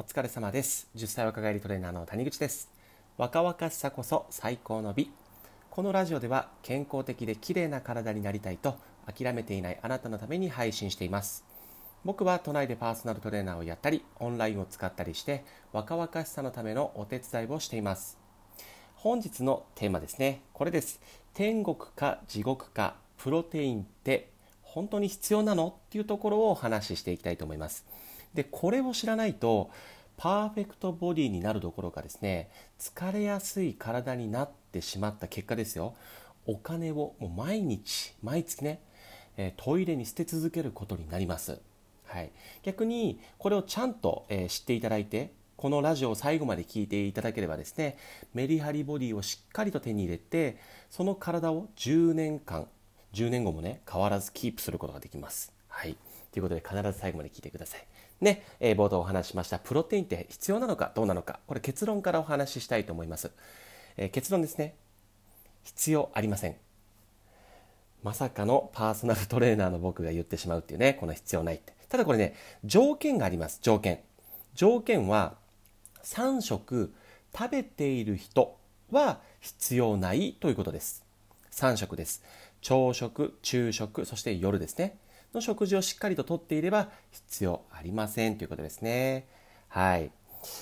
お疲れ様です。10歳若返りトレーナーの谷口です。若々しさこそ最高の美。このラジオでは健康的で綺麗な体になりたいと諦めていないあなたのために配信しています。僕は都内でパーソナルトレーナーをやったりオンラインを使ったりして若々しさのためのお手伝いをしています。本日のテーマですね。これです。天国か地獄かプロテインって本当に必要なの？っていうところをお話ししていきたいと思います。でこれを知らないとパーフェクトボディになるどころかですね疲れやすい体になってしまった結果ですよ。お金をもう毎日毎月ね、トイレに捨て続けることになります、はい、逆にこれをちゃんと、えー、知っていただいてこのラジオを最後まで聞いていただければですねメリハリボディをしっかりと手に入れてその体を10年間10年後もね変わらずキープすることができます。はい。ということで必ず最後まで聞いてください。ね、えー、冒頭お話しましたプロテインって必要なのかどうなのかこれ結論からお話ししたいと思います、えー、結論ですね。必要ありません。まさかのパーソナルトレーナーの僕が言ってしまうっていうねこの必要ないって。ただこれね条件があります条件。条件は3食食べている人は必要ないということです。3食です。朝食昼食そして夜ですね。の食事をしっかりととっていれば必要ありませんということですね。はい。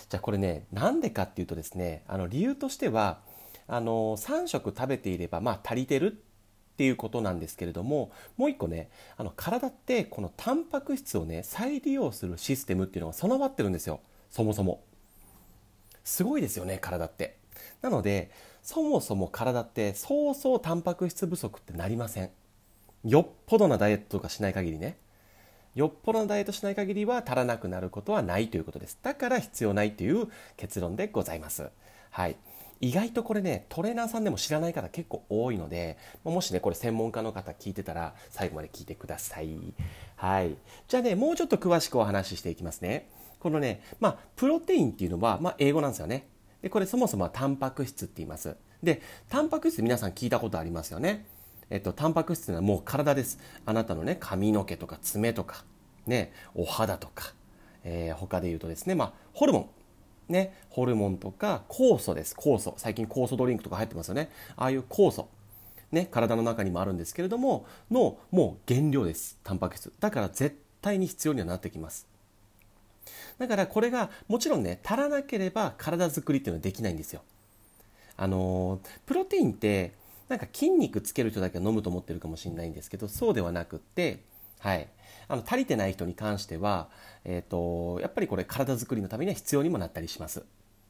じゃあこれね、なんでかっていうとですね、あの理由としては、あの3食食べていればまあ足りてるっていうことなんですけれどももう一個ねあの体ってこのタンパク質をね再利用するシステムっていうのが備わってるんですよそもそもすごいですよね体ってなのでそもそも体ってそうそうタンパク質不足ってなりませんよっぽどなダイエットとかしない限りね。よっぽどのダイエットしない限りは足らなくなることはないということです。だから必要ないという結論でございます。はい。意外とこれねトレーナーさんでも知らない方結構多いのでもしねこれ専門家の方聞いてたら最後まで聞いてください。はい。じゃあねもうちょっと詳しくお話ししていきますね。このねまあプロテインっていうのは、まあ、英語なんですよね。でこれそもそもはタンパク質って言います。でタンパク質皆さん聞いたことありますよね。えっと、タンパク質というのはもう体です。あなたのね、髪の毛とか爪とか、ね、お肌とか、えー、他で言うとですね、まあ、ホルモン。ね、ホルモンとか酵素です。酵素。最近酵素ドリンクとか入ってますよね。ああいう酵素。ね、体の中にもあるんですけれども、の、もう原料です。タンパク質。だから絶対に必要にはなってきます。だからこれがもちろんね、足らなければ体作りっていうのはできないんですよ。あの、プロテインってなんか筋肉つける人だけは飲むと思ってるかもしれないんですけどそうではなくって、はい、あの足りてない人に関しては、えーと、やっぱりこれ体づくりのためには必要にもなったりします。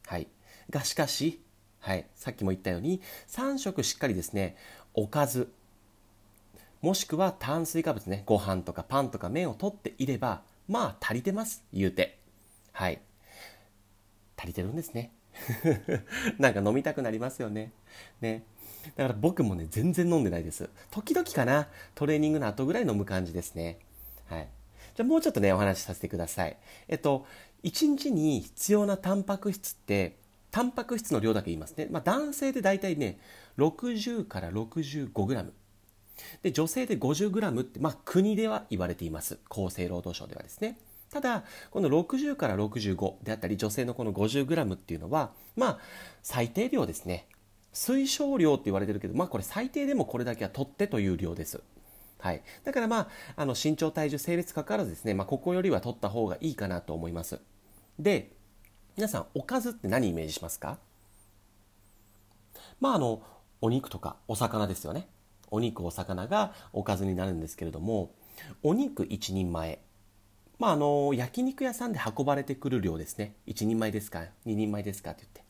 はい、がしかし、はい、さっきも言ったように3食しっかりですねおかずもしくは炭水化物ねご飯とかパンとか麺を取っていればまあ足りてます言うて。はい。足りてるんですね。なんか飲みたくなりますよねねだから僕もね、全然飲んでないです。時々かな、トレーニングの後ぐらい飲む感じですね。はい。じゃあもうちょっとね、お話しさせてください。えっと、1日に必要なタンパク質って、タンパク質の量だけ言いますね。まあ、男性で大体ね、60から 65g。で、女性で 50g って、まあ、国では言われています。厚生労働省ではですね。ただ、この60から65であったり、女性のこの 50g っていうのは、まあ、最低量ですね。推奨量って言われてるけど、まあこれ最低でもこれだけは取ってという量です。はい。だからまあ、あの身長、体重、性別かかわらずですね、まあここよりは取った方がいいかなと思います。で、皆さん、おかずって何イメージしますか？まああの、お肉とかお魚ですよね。お肉、お魚がおかずになるんですけれども、お肉1人前。まああの、焼肉屋さんで運ばれてくる量ですね。1人前ですか ?2 人前ですかって言って。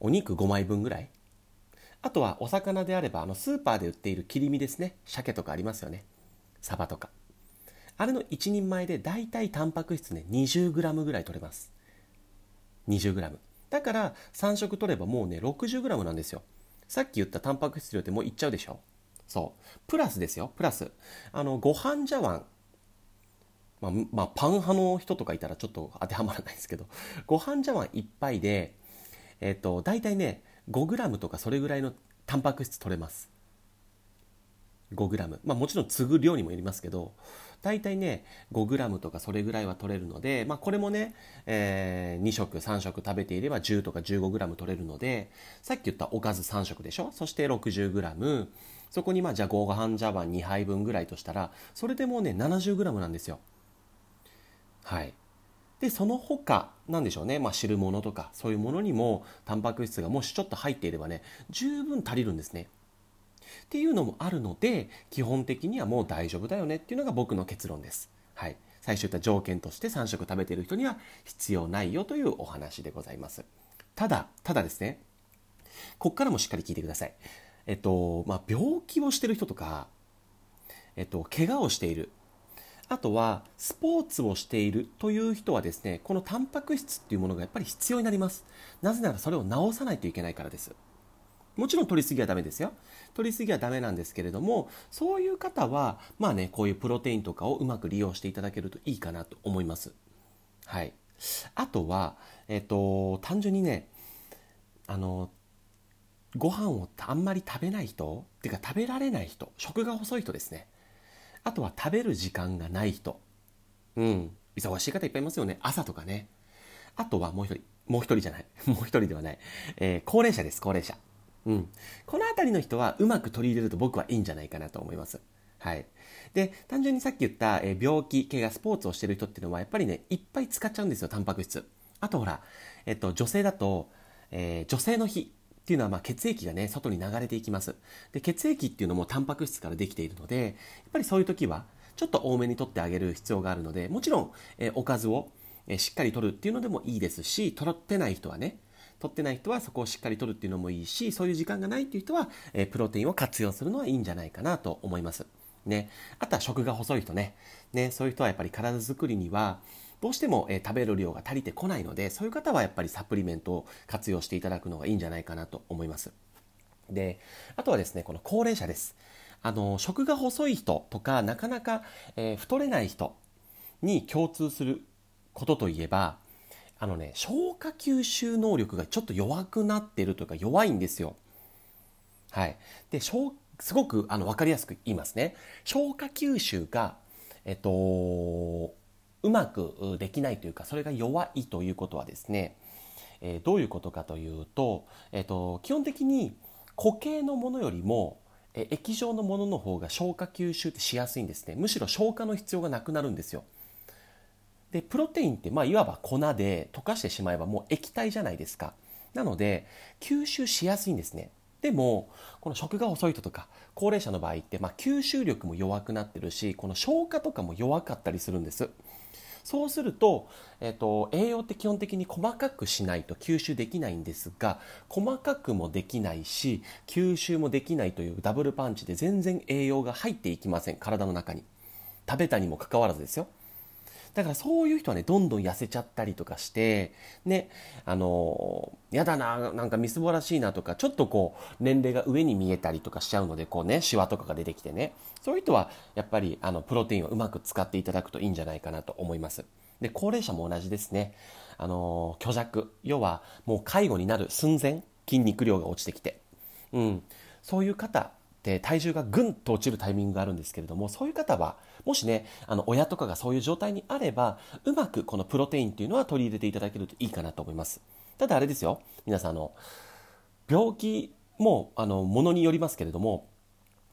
お肉5枚分ぐらい？あとはお魚であればあのスーパーで売っている切り身ですね。鮭とかありますよね。サバとか。あれの1人前でだいたいタンパク質ね 20g ぐらい取れます。20g だから3食取ればもうね 60g なんですよ。さっき言ったタンパク質量ってもういっちゃうでしょ？そう。プラスですよプラス。あのご飯茶碗まあ、まあ、パン派の人とかいたらちょっと当てはまらないですけど ご飯茶碗1杯でえっ、ー、と、大体ね、5g とかそれぐらいのタンパク質取れます。5g、まあ、もちろん継ぐ量にもよりますけど大体ね 5g とかそれぐらいは取れるので、まあ、これもね、えー、2食3食食べていれば10とか 15g 取れるのでさっき言ったおかず3食でしょ？そして 60g そこにまあじゃあご飯茶碗2杯分ぐらいとしたらそれでもうね 70g なんですよ。はいでその他なんでしょうね、まあ、汁物とかそういうものにもタンパク質がもしちょっと入っていればね十分足りるんですねっていうのもあるので基本的にはもう大丈夫だよねっていうのが僕の結論です。はい、最初言った条件として3食食べている人には必要ないよというお話でございます。ただ、ただですね、ここからもしっかり聞いてください。えっと、まあ、病気をしてる人とか、えっと、怪我をしている。あとは、スポーツをしているという人はですね、このタンパク質っていうものがやっぱり必要になります。なぜならそれを治さないといけないからです。もちろん取りすぎはダメですよ。取りすぎはダメなんですけれども、そういう方は、まあね、こういうプロテインとかをうまく利用していただけるといいかなと思います。はい。あとは、えっと、単純にね、あの、ご飯をあんまり食べない人っていうか食べられない人、食が細い人ですね。あとは食べる時間がない人。うん。忙しい方いっぱいいますよね。朝とかね。あとはもう一人。もう一人じゃない。もう一人ではない。えー、高齢者です、高齢者。うん。この辺りの人はうまく取り入れると僕はいいんじゃないかなと思います。はい。で、単純にさっき言った、え病気、怪我、スポーツをしてる人っていうのはやっぱりね、いっぱい使っちゃうんですよ、タンパク質。あとほら、えっと、女性だと、えー、女性の日っていうのはま血液がね、外に流れていきます。で、血液っていうのもタンパク質からできているので、やっぱりそういう時は、ちょっと多めに取ってあげる必要があるので、もちろん、え、おかずを、え、しっかり取るっていうのでもいいですし、取ってない人はね、取ってない人はそこをしっかり取るっていうのもいいし、そういう時間がないっていう人は、え、プロテインを活用するのはいいんじゃないかなと思います。ね。あとは食が細い人ね。ね、そういう人はやっぱり体づくりには、どうしても、え、食べる量が足りてこないので、そういう方はやっぱりサプリメントを活用していただくのがいいんじゃないかなと思います。で、あとはですね、この高齢者です。あの、食が細い人とか、なかなか、えー、太れない人に共通することといえば、あのね、消化吸収能力がちょっと弱くなってるというか弱いんですよ。はい。で、しょうすごくあの分かりやすく言いますね。消化吸収が、えっと、うまくできないというか、それが弱いということはですね、え、どういうことかというと、えっと、基本的に固形のものよりも、え液状のものの方が消化吸収ってしやすいんですね。むしろ消化の必要がなくなるんですよ。で、プロテインって、まあ、いわば粉で溶かしてしまえばもう液体じゃないですか。なので、吸収しやすいんですね。でも、この食が遅い人とか、高齢者の場合って、まあ、吸収力も弱くなってるし、この消化とかも弱かったりするんです。そうすると、えっと、栄養って基本的に細かくしないと吸収できないんですが、細かくもできないし、吸収もできないというダブルパンチで全然栄養が入っていきません。体の中に。食べたにもかかわらずですよ。だからそういう人はね、どんどん痩せちゃったりとかして、ね、あのー、やだな、なんかみすぼらしいなとか、ちょっとこう、年齢が上に見えたりとかしちゃうので、こうね、シワとかが出てきてね、そういう人は、やっぱり、あの、プロテインをうまく使っていただくといいんじゃないかなと思います。で、高齢者も同じですね。あのー、虚弱。要は、もう介護になる寸前、筋肉量が落ちてきて。うん。そういう方って体重がぐんと落ちるタイミングがあるんですけれども、そういう方は、もしね、あの、親とかがそういう状態にあれば、うまくこのプロテインっていうのは取り入れていただけるといいかなと思います。ただあれですよ、皆さん、あの、病気も、あの、ものによりますけれども、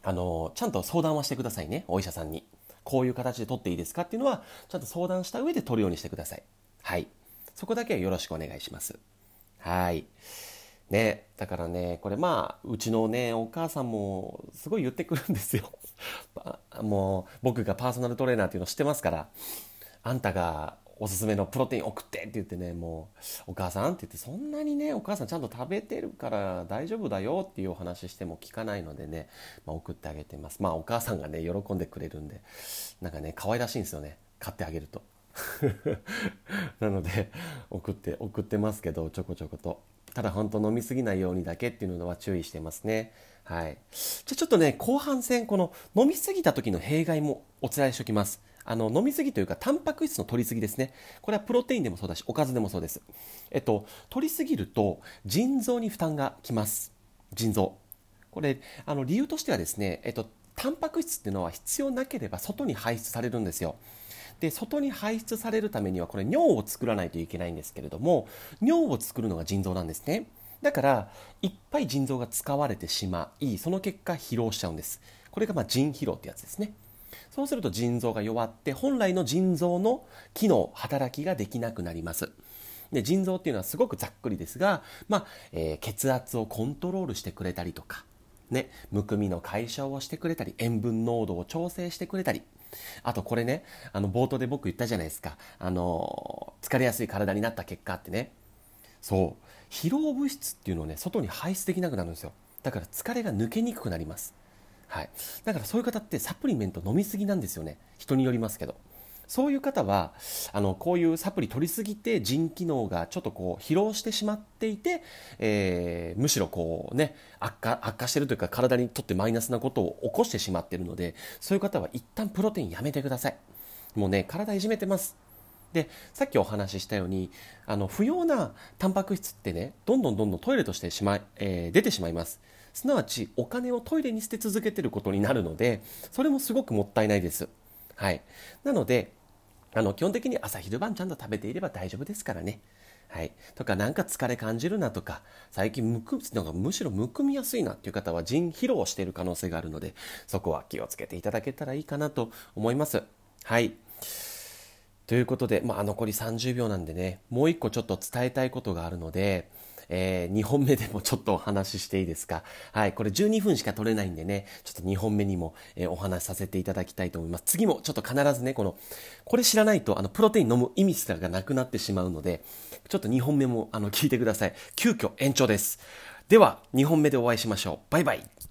あの、ちゃんと相談はしてくださいね、お医者さんに。こういう形で取っていいですかっていうのは、ちゃんと相談した上で取るようにしてください。はい。そこだけはよろしくお願いします。はい。ね、だからね、これまあ、うちのね、お母さんもすごい言ってくるんですよ。もう、僕がパーソナルトレーナーっていうの知ってますから、あんたがおすすめのプロテイン送ってって言ってね、もう、お母さんって言って、そんなにね、お母さんちゃんと食べてるから大丈夫だよっていうお話しても聞かないのでね、まあ、送ってあげてます。まあ、お母さんがね、喜んでくれるんで、なんかね、可愛らしいんですよね。買ってあげると。なので、送って、送ってますけど、ちょこちょこと。ただ本当飲みすぎないようにだけっていうのは注意してますね。はい。じゃちょっとね、後半戦、この飲みすぎた時の弊害もお伝えしておきます。あの、飲みすぎというか、タンパク質の取りすぎですね。これはプロテインでもそうだし、おかずでもそうです。えっと、取りすぎると、腎臓に負担がきます。腎臓。これ、あの、理由としてはですね、えっと、タンパク質っていうのは必要なければ外に排出されるんですよ。で外に排出されるためにはこれ尿を作らないといけないんですけれども尿を作るのが腎臓なんですね。だからいっぱい腎臓が使われてしまいその結果疲労しちゃうんです。これがまあ腎疲労ってやつですね。そうすると腎臓が弱って本来の腎臓の機能働きができなくなります。で腎臓っていうのはすごくざっくりですが、まあえー、血圧をコントロールしてくれたりとか、ね、むくみの解消をしてくれたり塩分濃度を調整してくれたりあとこれねあの冒頭で僕言ったじゃないですか。あの疲れやすい体になった結果ってね。そう。疲労物質っていうのをね外に排出できなくなるんですよ。だから疲れが抜けにくくなります。はい、だからそういう方ってサプリメント飲みすぎなんですよね。人によりますけど。そういう方はあのこういうサプリ取りすぎて腎機能がちょっとこう疲労してしまっていて、えー、むしろこうね悪化悪化してるというか体にとってマイナスなことを起こしてしまっているのでそういう方は一旦プロテインやめてください。もうね体いじめてます。でさっきお話ししたようにあの不要なタンパク質ってねどんどんどんどんトイレとしてしまい、えー、出てしまいます。すなわちお金をトイレに捨て続けてることになるのでそれもすごくもったいないです。はい、なのであの基本的に朝昼晩ちゃんと食べていれば大丈夫ですからね。はい、とかなんか疲れ感じるなとか最近むくなんかむしろむくみやすいなっていう方は腎疲労している可能性があるのでそこは気をつけていただけたらいいかなと思います。はいということで、まあ、残り30秒なんでねもう一個ちょっと伝えたいことがあるのでえー、2本目でもちょっとお話ししていいですか？はい、これ12分しか取れないんでね、ちょっと2本目にも、えー、お話しさせていただきたいと思います。次もちょっと必ずね、この、これ知らないと、あの、プロテイン飲む意味すらがなくなってしまうので、ちょっと2本目も、あの、聞いてください。急遽延長です。では、2本目でお会いしましょう。バイバイ。